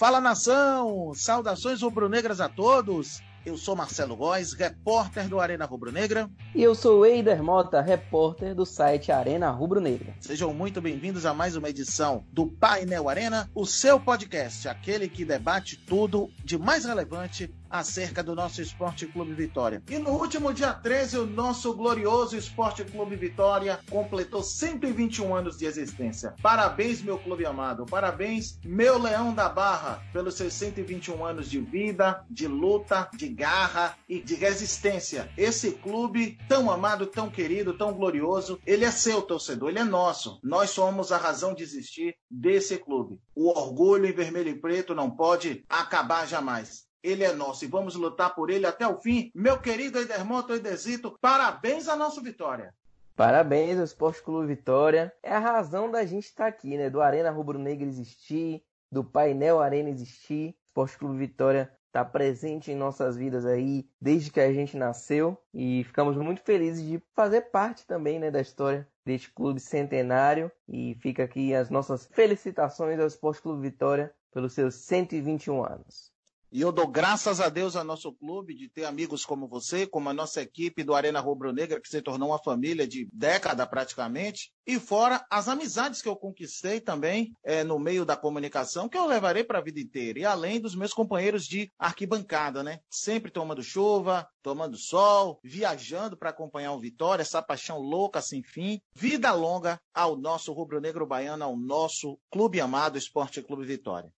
Fala nação! Saudações rubro-negras a todos! Eu sou Marcelo Góes, repórter do Arena Rubro Negra. E eu sou Eider Mota, repórter do site Arena Rubro Negra. Sejam muito bem-vindos a mais uma edição do Painel Arena, o seu podcast, aquele que debate tudo de mais relevante acerca do nosso Esporte Clube Vitória. E no último dia 13, o nosso glorioso Esporte Clube Vitória completou 121 anos de existência. Parabéns, meu clube amado. Parabéns, meu Leão da Barra, pelos seus 121 anos de vida, de luta, de garra e de resistência. Esse clube tão amado, tão querido, tão glorioso, ele é seu torcedor, ele é nosso. Nós somos a razão de existir desse clube. O orgulho em vermelho e preto não pode acabar jamais ele é nosso e vamos lutar por ele até o fim. Meu querido Edermonto Edesito, parabéns à nossa vitória. Parabéns ao Esporte Clube Vitória. É a razão da gente estar aqui, né? Do Arena Rubro Negra existir, do Painel Arena existir. Esporte Clube Vitória está presente em nossas vidas aí desde que a gente nasceu e ficamos muito felizes de fazer parte também né, da história deste clube centenário e fica aqui as nossas felicitações ao Esporte Clube Vitória pelos seus 121 anos. E eu dou graças a Deus ao nosso clube de ter amigos como você, como a nossa equipe do Arena Rubro Negra, que se tornou uma família de década praticamente. E fora as amizades que eu conquistei também é, no meio da comunicação, que eu levarei para a vida inteira. E além dos meus companheiros de arquibancada, né? Sempre tomando chuva, tomando sol, viajando para acompanhar o Vitória, essa paixão louca sem fim. Vida longa ao nosso rubro-negro baiano, ao nosso clube amado Esporte Clube Vitória.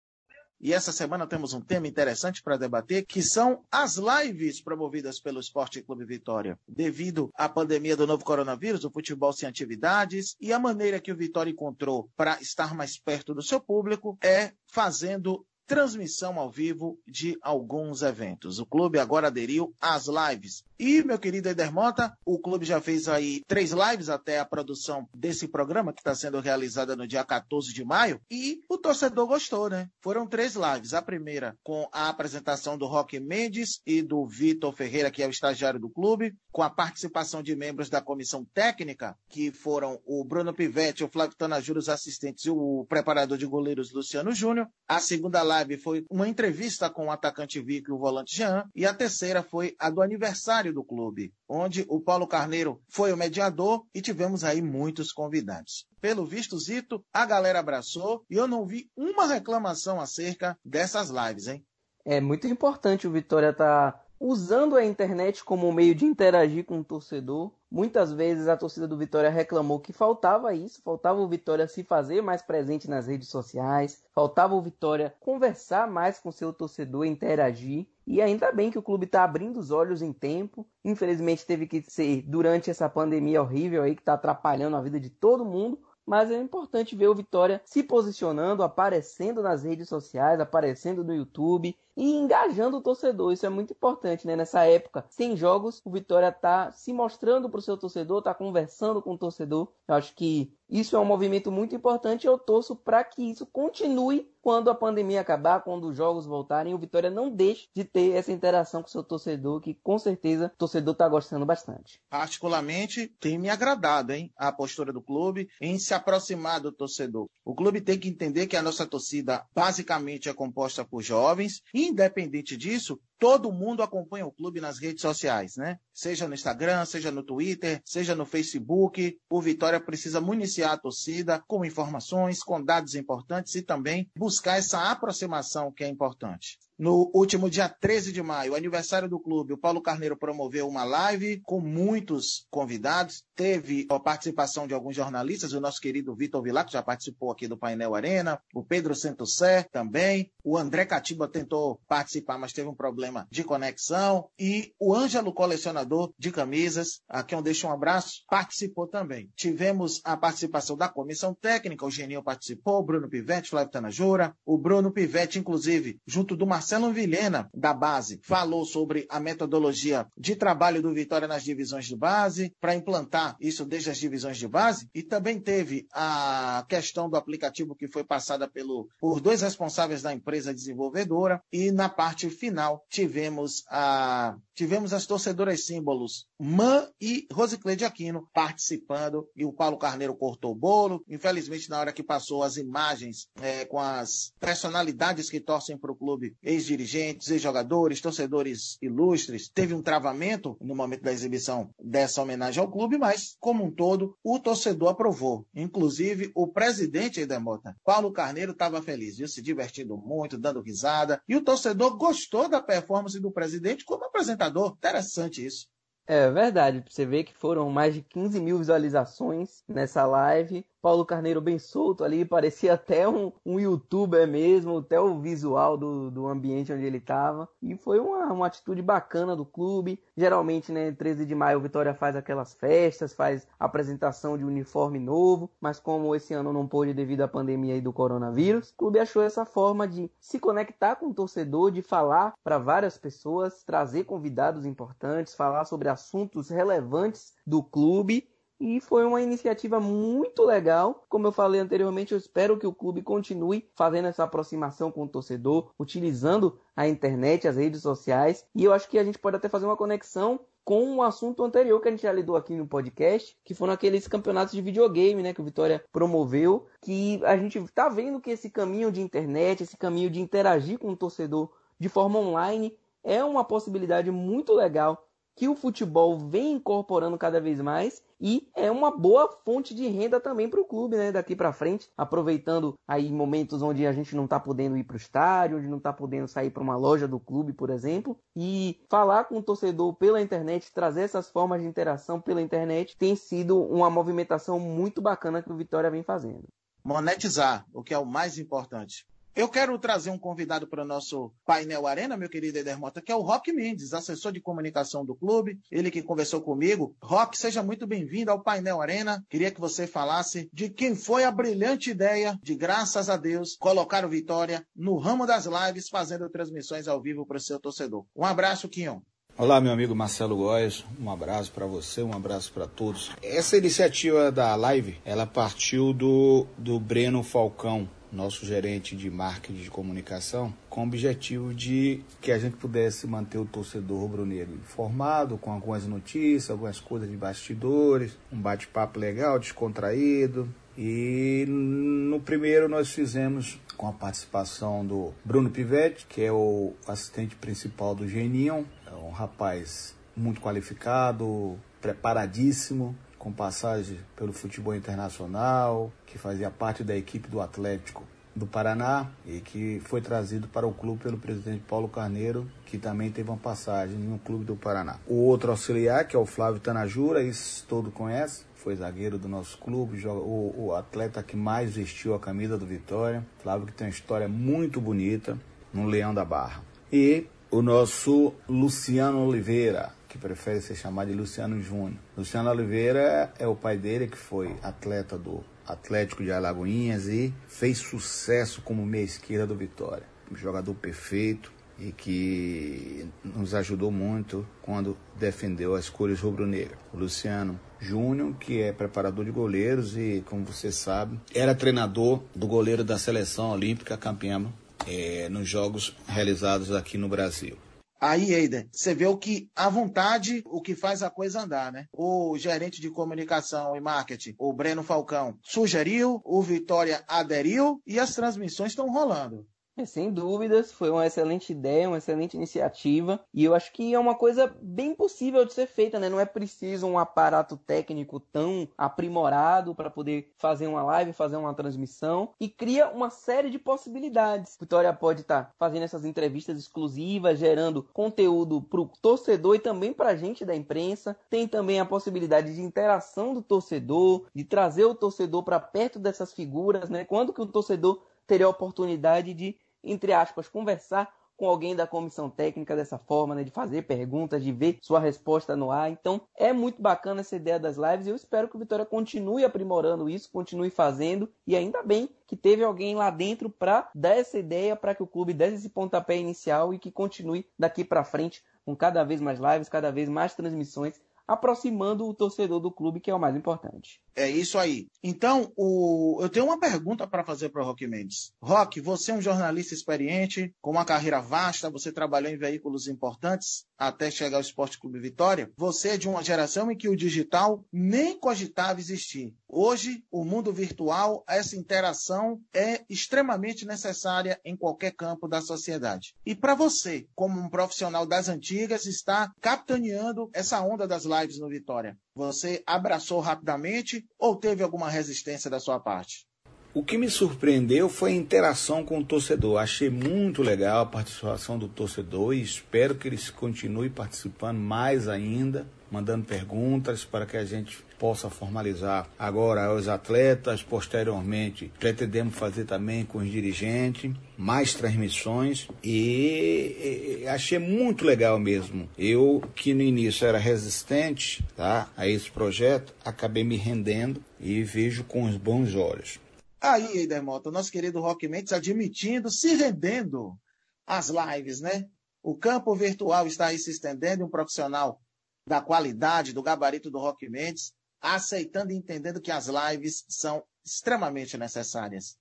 E essa semana temos um tema interessante para debater, que são as lives promovidas pelo Esporte Clube Vitória. Devido à pandemia do novo coronavírus, o futebol sem atividades e a maneira que o Vitória encontrou para estar mais perto do seu público é fazendo transmissão ao vivo de alguns eventos. O clube agora aderiu às lives. E, meu querido Edermota, o clube já fez aí três lives até a produção desse programa, que está sendo realizada no dia 14 de maio, e o torcedor gostou, né? Foram três lives. A primeira com a apresentação do Roque Mendes e do Vitor Ferreira, que é o estagiário do clube, com a participação de membros da comissão técnica, que foram o Bruno Pivetti, o Flávio Tanajuro, os assistentes e o preparador de goleiros Luciano Júnior. A segunda live foi uma entrevista com o atacante Vico e o volante Jean, e a terceira foi a do aniversário do clube, onde o Paulo Carneiro foi o mediador e tivemos aí muitos convidados. Pelo visto, Zito, a galera abraçou e eu não vi uma reclamação acerca dessas lives, hein? É muito importante o Vitória estar tá usando a internet como meio de interagir com o torcedor. Muitas vezes a torcida do Vitória reclamou que faltava isso, faltava o Vitória se fazer mais presente nas redes sociais, faltava o Vitória conversar mais com seu torcedor, interagir. E ainda bem que o clube está abrindo os olhos em tempo. Infelizmente teve que ser durante essa pandemia horrível aí que está atrapalhando a vida de todo mundo mas é importante ver o Vitória se posicionando, aparecendo nas redes sociais, aparecendo no YouTube e engajando o torcedor. Isso é muito importante, né? Nessa época, sem jogos, o Vitória tá se mostrando para o seu torcedor, tá conversando com o torcedor. Eu acho que isso é um movimento muito importante e eu torço para que isso continue quando a pandemia acabar, quando os jogos voltarem, o Vitória não deixe de ter essa interação com seu torcedor, que com certeza o torcedor está gostando bastante. Particularmente, tem me agradado, hein, a postura do clube em se aproximar do torcedor. O clube tem que entender que a nossa torcida basicamente é composta por jovens, independente disso, todo mundo acompanha o clube nas redes sociais, né? Seja no Instagram, seja no Twitter, seja no Facebook. O Vitória precisa municiar a torcida com informações, com dados importantes e também buscar essa aproximação que é importante. No último dia 13 de maio, aniversário do clube, o Paulo Carneiro promoveu uma live com muitos convidados. Teve a participação de alguns jornalistas, o nosso querido Vitor Vilar, que já participou aqui do Painel Arena, o Pedro Santosé também, o André Catiba tentou participar, mas teve um problema de conexão, e o Ângelo Colecionador de Camisas, a quem eu deixo um abraço, participou também. Tivemos a participação da comissão técnica, o Geninho participou, o Bruno Pivetti, Flávio Tanajura, o Bruno Pivetti, inclusive, junto do Marcelo Marcelo Vilhena, da base, falou sobre a metodologia de trabalho do Vitória nas divisões de base, para implantar isso desde as divisões de base, e também teve a questão do aplicativo que foi passada pelo, por dois responsáveis da empresa desenvolvedora, e na parte final tivemos, a, tivemos as torcedoras símbolos Man e Rosicleide Aquino participando e o Paulo Carneiro cortou o bolo. Infelizmente, na hora que passou as imagens é, com as personalidades que torcem para o clube, ex-dirigentes, ex-jogadores, torcedores ilustres, teve um travamento no momento da exibição dessa homenagem ao clube, mas, como um todo, o torcedor aprovou. Inclusive, o presidente Edemota, Paulo Carneiro, estava feliz, viu? se divertindo muito, dando risada. E o torcedor gostou da performance do presidente como apresentador. Interessante isso. É verdade, você vê que foram mais de 15 mil visualizações nessa live. Paulo Carneiro bem solto ali, parecia até um, um youtuber mesmo, até o visual do, do ambiente onde ele estava. E foi uma, uma atitude bacana do clube. Geralmente, né, 13 de maio, o Vitória faz aquelas festas, faz apresentação de uniforme novo, mas como esse ano não pôde devido à pandemia e do coronavírus, o clube achou essa forma de se conectar com o torcedor, de falar para várias pessoas, trazer convidados importantes, falar sobre assuntos relevantes do clube e foi uma iniciativa muito legal. Como eu falei anteriormente, eu espero que o clube continue fazendo essa aproximação com o torcedor, utilizando a internet, as redes sociais. E eu acho que a gente pode até fazer uma conexão com um assunto anterior que a gente já lidou aqui no podcast, que foram aqueles campeonatos de videogame, né, que o Vitória promoveu, que a gente está vendo que esse caminho de internet, esse caminho de interagir com o torcedor de forma online é uma possibilidade muito legal que o futebol vem incorporando cada vez mais e é uma boa fonte de renda também para o clube, né? Daqui para frente, aproveitando aí momentos onde a gente não está podendo ir para o estádio, onde não está podendo sair para uma loja do clube, por exemplo, e falar com o torcedor pela internet, trazer essas formas de interação pela internet, tem sido uma movimentação muito bacana que o Vitória vem fazendo. Monetizar, o que é o mais importante. Eu quero trazer um convidado para o nosso painel Arena, meu querido Edermota, que é o Rock Mendes, assessor de comunicação do clube, ele que conversou comigo. Rock, seja muito bem-vindo ao painel Arena. Queria que você falasse de quem foi a brilhante ideia de, graças a Deus, colocar o Vitória no ramo das lives, fazendo transmissões ao vivo para o seu torcedor. Um abraço, Quinhão. Olá, meu amigo Marcelo Góes, um abraço para você, um abraço para todos. Essa iniciativa da live, ela partiu do, do Breno Falcão, nosso gerente de marketing de comunicação, com o objetivo de que a gente pudesse manter o torcedor rubro-negro informado com algumas notícias, algumas coisas de bastidores, um bate-papo legal, descontraído. E no primeiro nós fizemos com a participação do Bruno Pivetti, que é o assistente principal do Geninho, é um rapaz muito qualificado, preparadíssimo, com passagem pelo futebol internacional, que fazia parte da equipe do Atlético do Paraná e que foi trazido para o clube pelo presidente Paulo Carneiro, que também teve uma passagem no clube do Paraná. O outro auxiliar, que é o Flávio Tanajura, isso todo conhece, foi zagueiro do nosso clube, o, o atleta que mais vestiu a camisa do Vitória. Flávio que tem uma história muito bonita no Leão da Barra. E o nosso Luciano Oliveira, que prefere ser chamado de Luciano Júnior. Luciano Oliveira é o pai dele, que foi atleta do Atlético de Alagoinhas e fez sucesso como meia esquerda do Vitória. Um jogador perfeito e que nos ajudou muito quando defendeu as cores rubro-negras. O Luciano Júnior, que é preparador de goleiros e, como você sabe, era treinador do goleiro da seleção olímpica campeã é, nos jogos realizados aqui no Brasil. Aí, Eider, você vê o que a vontade, o que faz a coisa andar, né? O gerente de comunicação e marketing, o Breno Falcão, sugeriu, o Vitória aderiu e as transmissões estão rolando. É, sem dúvidas, foi uma excelente ideia, uma excelente iniciativa e eu acho que é uma coisa bem possível de ser feita, né? Não é preciso um aparato técnico tão aprimorado para poder fazer uma live, fazer uma transmissão e cria uma série de possibilidades. Vitória pode estar tá fazendo essas entrevistas exclusivas, gerando conteúdo para o torcedor e também para a gente da imprensa. Tem também a possibilidade de interação do torcedor, de trazer o torcedor para perto dessas figuras, né? Quando que o torcedor teria a oportunidade de, entre aspas, conversar com alguém da comissão técnica dessa forma, né, de fazer perguntas, de ver sua resposta no ar. Então, é muito bacana essa ideia das lives eu espero que o Vitória continue aprimorando isso, continue fazendo e ainda bem que teve alguém lá dentro para dar essa ideia para que o clube desse esse pontapé inicial e que continue daqui para frente com cada vez mais lives, cada vez mais transmissões aproximando o torcedor do clube, que é o mais importante. É isso aí. Então, o... eu tenho uma pergunta para fazer para o Rock Mendes. Rock, você é um jornalista experiente, com uma carreira vasta, você trabalhou em veículos importantes até chegar ao Esporte Clube Vitória. Você é de uma geração em que o digital nem cogitava existir. Hoje, o mundo virtual, essa interação é extremamente necessária em qualquer campo da sociedade. E para você, como um profissional das antigas, está capitaneando essa onda das lives no Vitória. Você abraçou rapidamente ou teve alguma resistência da sua parte? O que me surpreendeu foi a interação com o torcedor. Achei muito legal a participação do torcedor e espero que eles continuem participando mais ainda, mandando perguntas para que a gente possa formalizar agora os atletas, posteriormente pretendemos fazer também com os dirigentes, mais transmissões e, e achei muito legal mesmo. Eu que no início era resistente tá, a esse projeto, acabei me rendendo e vejo com os bons olhos. Aí, Eider Mota, nosso querido Rock Mendes admitindo, se rendendo às lives, né? O campo virtual está aí se estendendo, um profissional da qualidade, do gabarito do Rock Mendes, aceitando e entendendo que as lives são extremamente necessárias.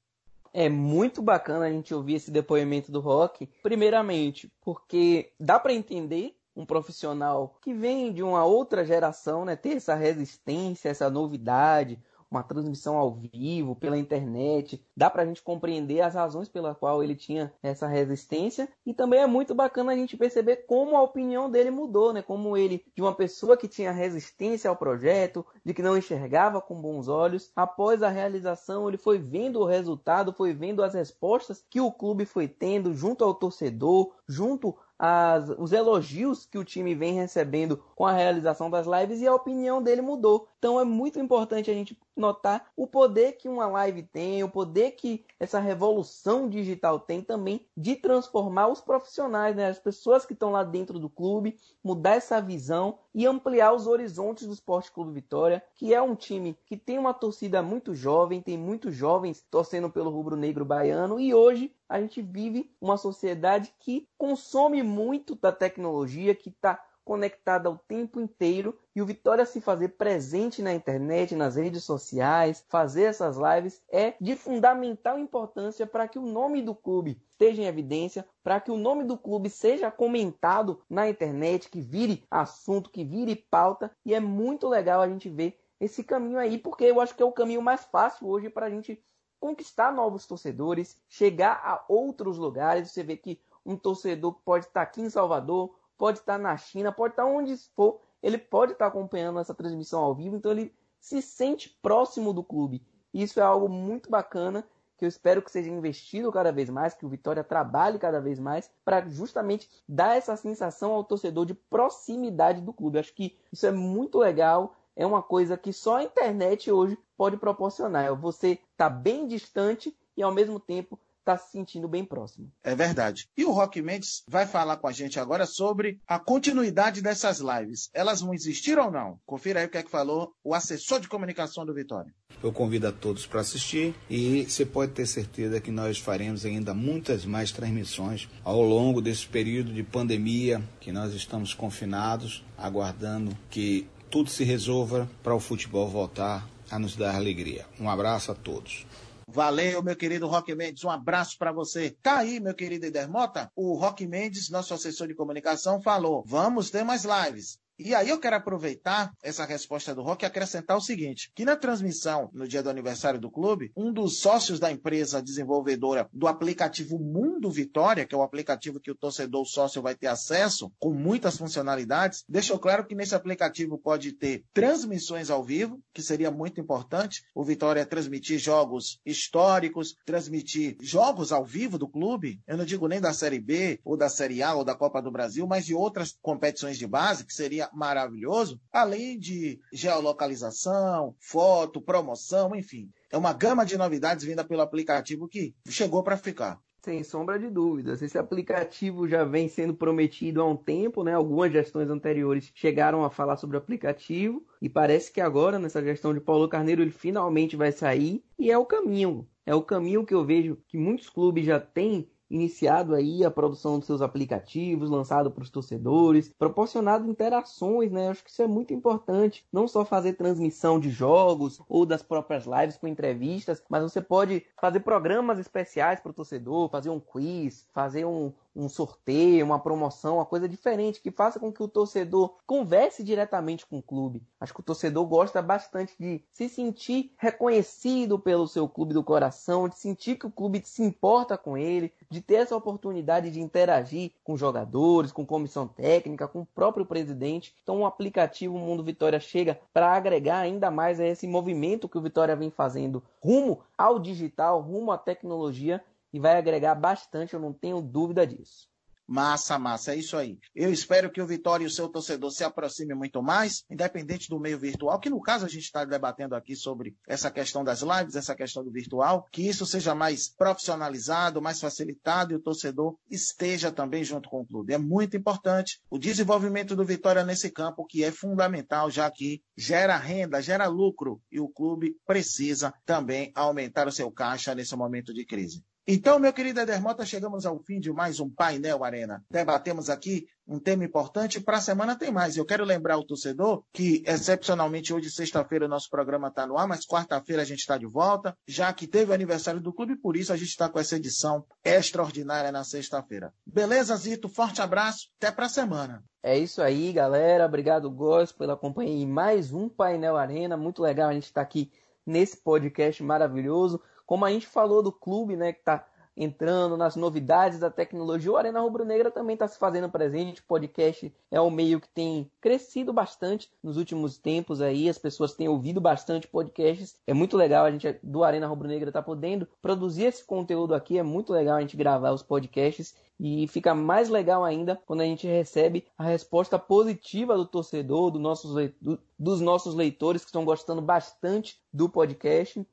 É muito bacana a gente ouvir esse depoimento do Rock, primeiramente, porque dá para entender um profissional que vem de uma outra geração, né, ter essa resistência, essa novidade, uma transmissão ao vivo, pela internet. Dá para a gente compreender as razões pela qual ele tinha essa resistência. E também é muito bacana a gente perceber como a opinião dele mudou, né? Como ele, de uma pessoa que tinha resistência ao projeto, de que não enxergava com bons olhos, após a realização, ele foi vendo o resultado, foi vendo as respostas que o clube foi tendo junto ao torcedor, junto as, os elogios que o time vem recebendo com a realização das lives e a opinião dele mudou. Então é muito importante a gente notar o poder que uma live tem, o poder que essa revolução digital tem também de transformar os profissionais, né? as pessoas que estão lá dentro do clube, mudar essa visão e ampliar os horizontes do Esporte Clube Vitória, que é um time que tem uma torcida muito jovem, tem muitos jovens torcendo pelo rubro-negro baiano e hoje a gente vive uma sociedade que consome muito da tecnologia, que está conectada o tempo inteiro. E o Vitória se fazer presente na internet, nas redes sociais, fazer essas lives é de fundamental importância para que o nome do clube esteja em evidência, para que o nome do clube seja comentado na internet, que vire assunto, que vire pauta. E é muito legal a gente ver esse caminho aí, porque eu acho que é o caminho mais fácil hoje para a gente conquistar novos torcedores, chegar a outros lugares. Você vê que um torcedor pode estar aqui em Salvador, pode estar na China, pode estar onde for, ele pode estar acompanhando essa transmissão ao vivo, então ele se sente próximo do clube. Isso é algo muito bacana que eu espero que seja investido cada vez mais, que o Vitória trabalhe cada vez mais para justamente dar essa sensação ao torcedor de proximidade do clube. acho que isso é muito legal, é uma coisa que só a internet hoje pode proporcionar. É você tá bem distante e ao mesmo tempo está se sentindo bem próximo. É verdade. E o Rock Mendes vai falar com a gente agora sobre a continuidade dessas lives. Elas vão existir ou não? Confira aí o que é que falou o assessor de comunicação do Vitória. Eu convido a todos para assistir e você pode ter certeza que nós faremos ainda muitas mais transmissões ao longo desse período de pandemia que nós estamos confinados, aguardando que tudo se resolva para o futebol voltar a nos dar alegria. Um abraço a todos. Valeu, meu querido Roque Mendes. Um abraço para você. Tá aí, meu querido Edermota. O Roque Mendes, nosso assessor de comunicação, falou: vamos ter mais lives. E aí eu quero aproveitar essa resposta do Rock e acrescentar o seguinte, que na transmissão, no dia do aniversário do clube, um dos sócios da empresa desenvolvedora do aplicativo Mundo Vitória, que é o aplicativo que o torcedor sócio vai ter acesso, com muitas funcionalidades, deixou claro que nesse aplicativo pode ter transmissões ao vivo, que seria muito importante, o Vitória transmitir jogos históricos, transmitir jogos ao vivo do clube, eu não digo nem da Série B, ou da Série A, ou da Copa do Brasil, mas de outras competições de base, que seria maravilhoso, além de geolocalização, foto, promoção, enfim. É uma gama de novidades vinda pelo aplicativo que chegou para ficar. Sem sombra de dúvidas. Esse aplicativo já vem sendo prometido há um tempo, né? Algumas gestões anteriores chegaram a falar sobre o aplicativo e parece que agora, nessa gestão de Paulo Carneiro, ele finalmente vai sair e é o caminho. É o caminho que eu vejo que muitos clubes já têm iniciado aí a produção dos seus aplicativos, lançado para os torcedores, proporcionado interações, né? Acho que isso é muito importante. Não só fazer transmissão de jogos ou das próprias lives com entrevistas, mas você pode fazer programas especiais para o torcedor, fazer um quiz, fazer um, um sorteio, uma promoção, uma coisa diferente que faça com que o torcedor converse diretamente com o clube. Acho que o torcedor gosta bastante de se sentir reconhecido pelo seu clube do coração, de sentir que o clube se importa com ele, de ter essa oportunidade de interagir com jogadores, com comissão técnica, com o próprio presidente. Então o aplicativo Mundo Vitória chega para agregar ainda mais a esse movimento que o Vitória vem fazendo rumo ao digital, rumo à tecnologia e vai agregar bastante, eu não tenho dúvida disso. Massa, massa, é isso aí. Eu espero que o Vitória e o seu torcedor se aproximem muito mais, independente do meio virtual, que no caso a gente está debatendo aqui sobre essa questão das lives, essa questão do virtual, que isso seja mais profissionalizado, mais facilitado e o torcedor esteja também junto com o clube. É muito importante o desenvolvimento do Vitória nesse campo, que é fundamental, já que gera renda, gera lucro e o clube precisa também aumentar o seu caixa nesse momento de crise. Então, meu querido Eder Mota, chegamos ao fim de mais um Painel Arena. Debatemos aqui um tema importante. Para a semana tem mais. Eu quero lembrar o torcedor que, excepcionalmente, hoje, sexta-feira, o nosso programa está no ar, mas quarta-feira a gente está de volta, já que teve o aniversário do clube, por isso a gente está com essa edição extraordinária na sexta-feira. Beleza, Zito? Forte abraço. Até para a semana. É isso aí, galera. Obrigado, Góis, pela companhia em mais um Painel Arena. Muito legal a gente estar tá aqui nesse podcast maravilhoso. Como a gente falou do clube, né, que está entrando nas novidades da tecnologia, o Arena Rubro Negra também está se fazendo presente. O podcast é um meio que tem crescido bastante nos últimos tempos aí. As pessoas têm ouvido bastante podcasts. É muito legal a gente do Arena Rubro Negra tá podendo produzir esse conteúdo aqui. É muito legal a gente gravar os podcasts e fica mais legal ainda quando a gente recebe a resposta positiva do torcedor, do nossos, do, dos nossos leitores que estão gostando bastante do podcast.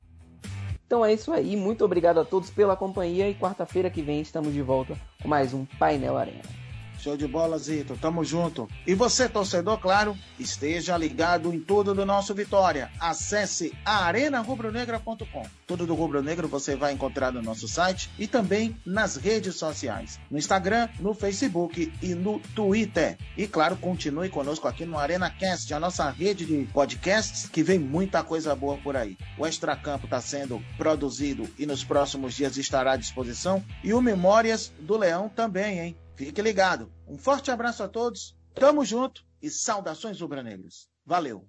Então é isso aí, muito obrigado a todos pela companhia e quarta-feira que vem estamos de volta com mais um Painel Arena. Show de bola, Zito. Tamo junto. E você, torcedor, claro, esteja ligado em tudo do nosso Vitória. Acesse arenarubronegra.com. Tudo do Rubro Negro você vai encontrar no nosso site e também nas redes sociais. No Instagram, no Facebook e no Twitter. E claro, continue conosco aqui no ArenaCast, a nossa rede de podcasts, que vem muita coisa boa por aí. O Extracampo está sendo produzido e nos próximos dias estará à disposição. E o Memórias do Leão também, hein? Fique ligado. Um forte abraço a todos, tamo junto e saudações rubro-negros. Valeu!